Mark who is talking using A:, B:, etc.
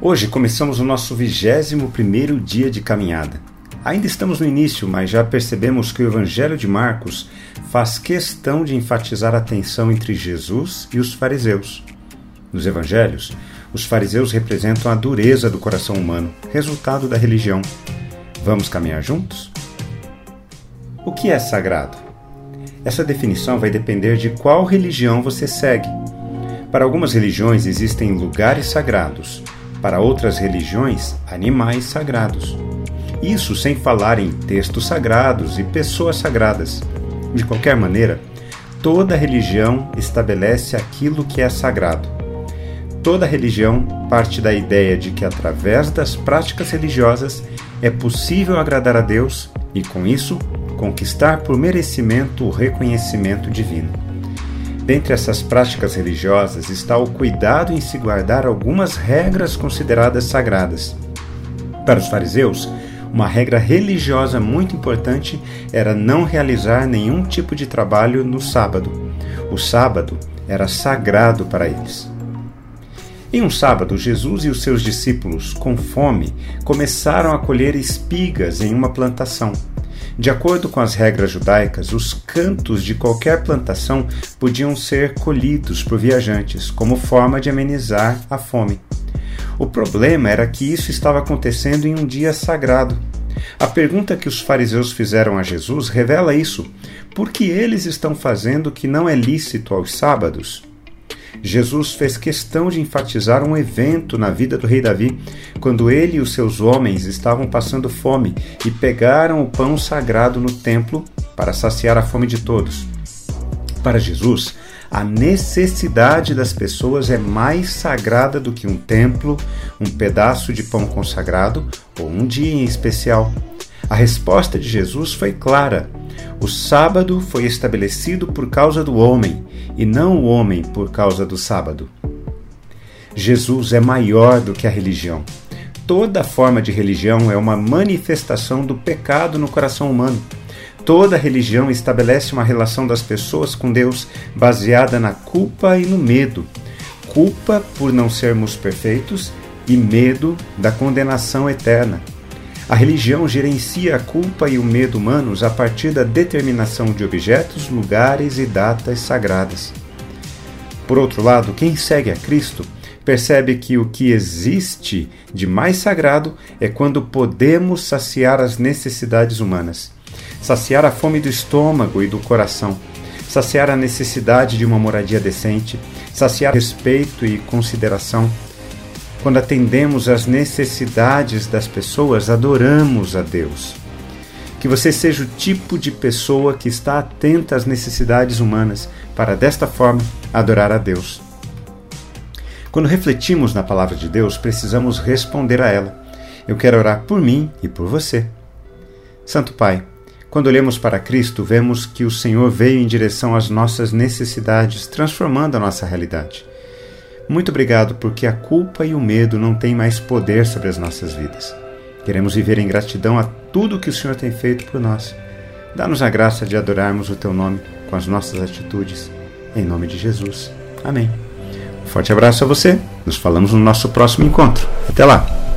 A: Hoje começamos o nosso 21 primeiro dia de caminhada. Ainda estamos no início, mas já percebemos que o Evangelho de Marcos faz questão de enfatizar a tensão entre Jesus e os fariseus. Nos evangelhos, os fariseus representam a dureza do coração humano, resultado da religião. Vamos caminhar juntos? O que é sagrado? Essa definição vai depender de qual religião você segue. Para algumas religiões existem lugares sagrados, para outras religiões, animais sagrados. Isso sem falar em textos sagrados e pessoas sagradas. De qualquer maneira, toda religião estabelece aquilo que é sagrado. Toda religião parte da ideia de que através das práticas religiosas é possível agradar a Deus e, com isso, conquistar por merecimento o reconhecimento divino. Dentre essas práticas religiosas está o cuidado em se guardar algumas regras consideradas sagradas. Para os fariseus, uma regra religiosa muito importante era não realizar nenhum tipo de trabalho no sábado. O sábado era sagrado para eles. Em um sábado, Jesus e os seus discípulos, com fome, começaram a colher espigas em uma plantação. De acordo com as regras judaicas, os cantos de qualquer plantação podiam ser colhidos por viajantes, como forma de amenizar a fome. O problema era que isso estava acontecendo em um dia sagrado. A pergunta que os fariseus fizeram a Jesus revela isso. Por que eles estão fazendo o que não é lícito aos sábados? Jesus fez questão de enfatizar um evento na vida do rei Davi, quando ele e os seus homens estavam passando fome e pegaram o pão sagrado no templo para saciar a fome de todos. Para Jesus, a necessidade das pessoas é mais sagrada do que um templo, um pedaço de pão consagrado ou um dia em especial. A resposta de Jesus foi clara: o sábado foi estabelecido por causa do homem, e não o homem por causa do sábado. Jesus é maior do que a religião. Toda forma de religião é uma manifestação do pecado no coração humano. Toda religião estabelece uma relação das pessoas com Deus baseada na culpa e no medo. Culpa por não sermos perfeitos e medo da condenação eterna. A religião gerencia a culpa e o medo humanos a partir da determinação de objetos, lugares e datas sagradas. Por outro lado, quem segue a Cristo percebe que o que existe de mais sagrado é quando podemos saciar as necessidades humanas, saciar a fome do estômago e do coração, saciar a necessidade de uma moradia decente, saciar respeito e consideração quando atendemos às necessidades das pessoas, adoramos a Deus. Que você seja o tipo de pessoa que está atenta às necessidades humanas, para desta forma adorar a Deus. Quando refletimos na palavra de Deus, precisamos responder a ela. Eu quero orar por mim e por você. Santo Pai, quando olhamos para Cristo, vemos que o Senhor veio em direção às nossas necessidades, transformando a nossa realidade. Muito obrigado porque a culpa e o medo não têm mais poder sobre as nossas vidas. Queremos viver em gratidão a tudo que o Senhor tem feito por nós. Dá-nos a graça de adorarmos o Teu nome com as nossas atitudes. Em nome de Jesus. Amém. Um forte abraço a você. Nos falamos no nosso próximo encontro. Até lá!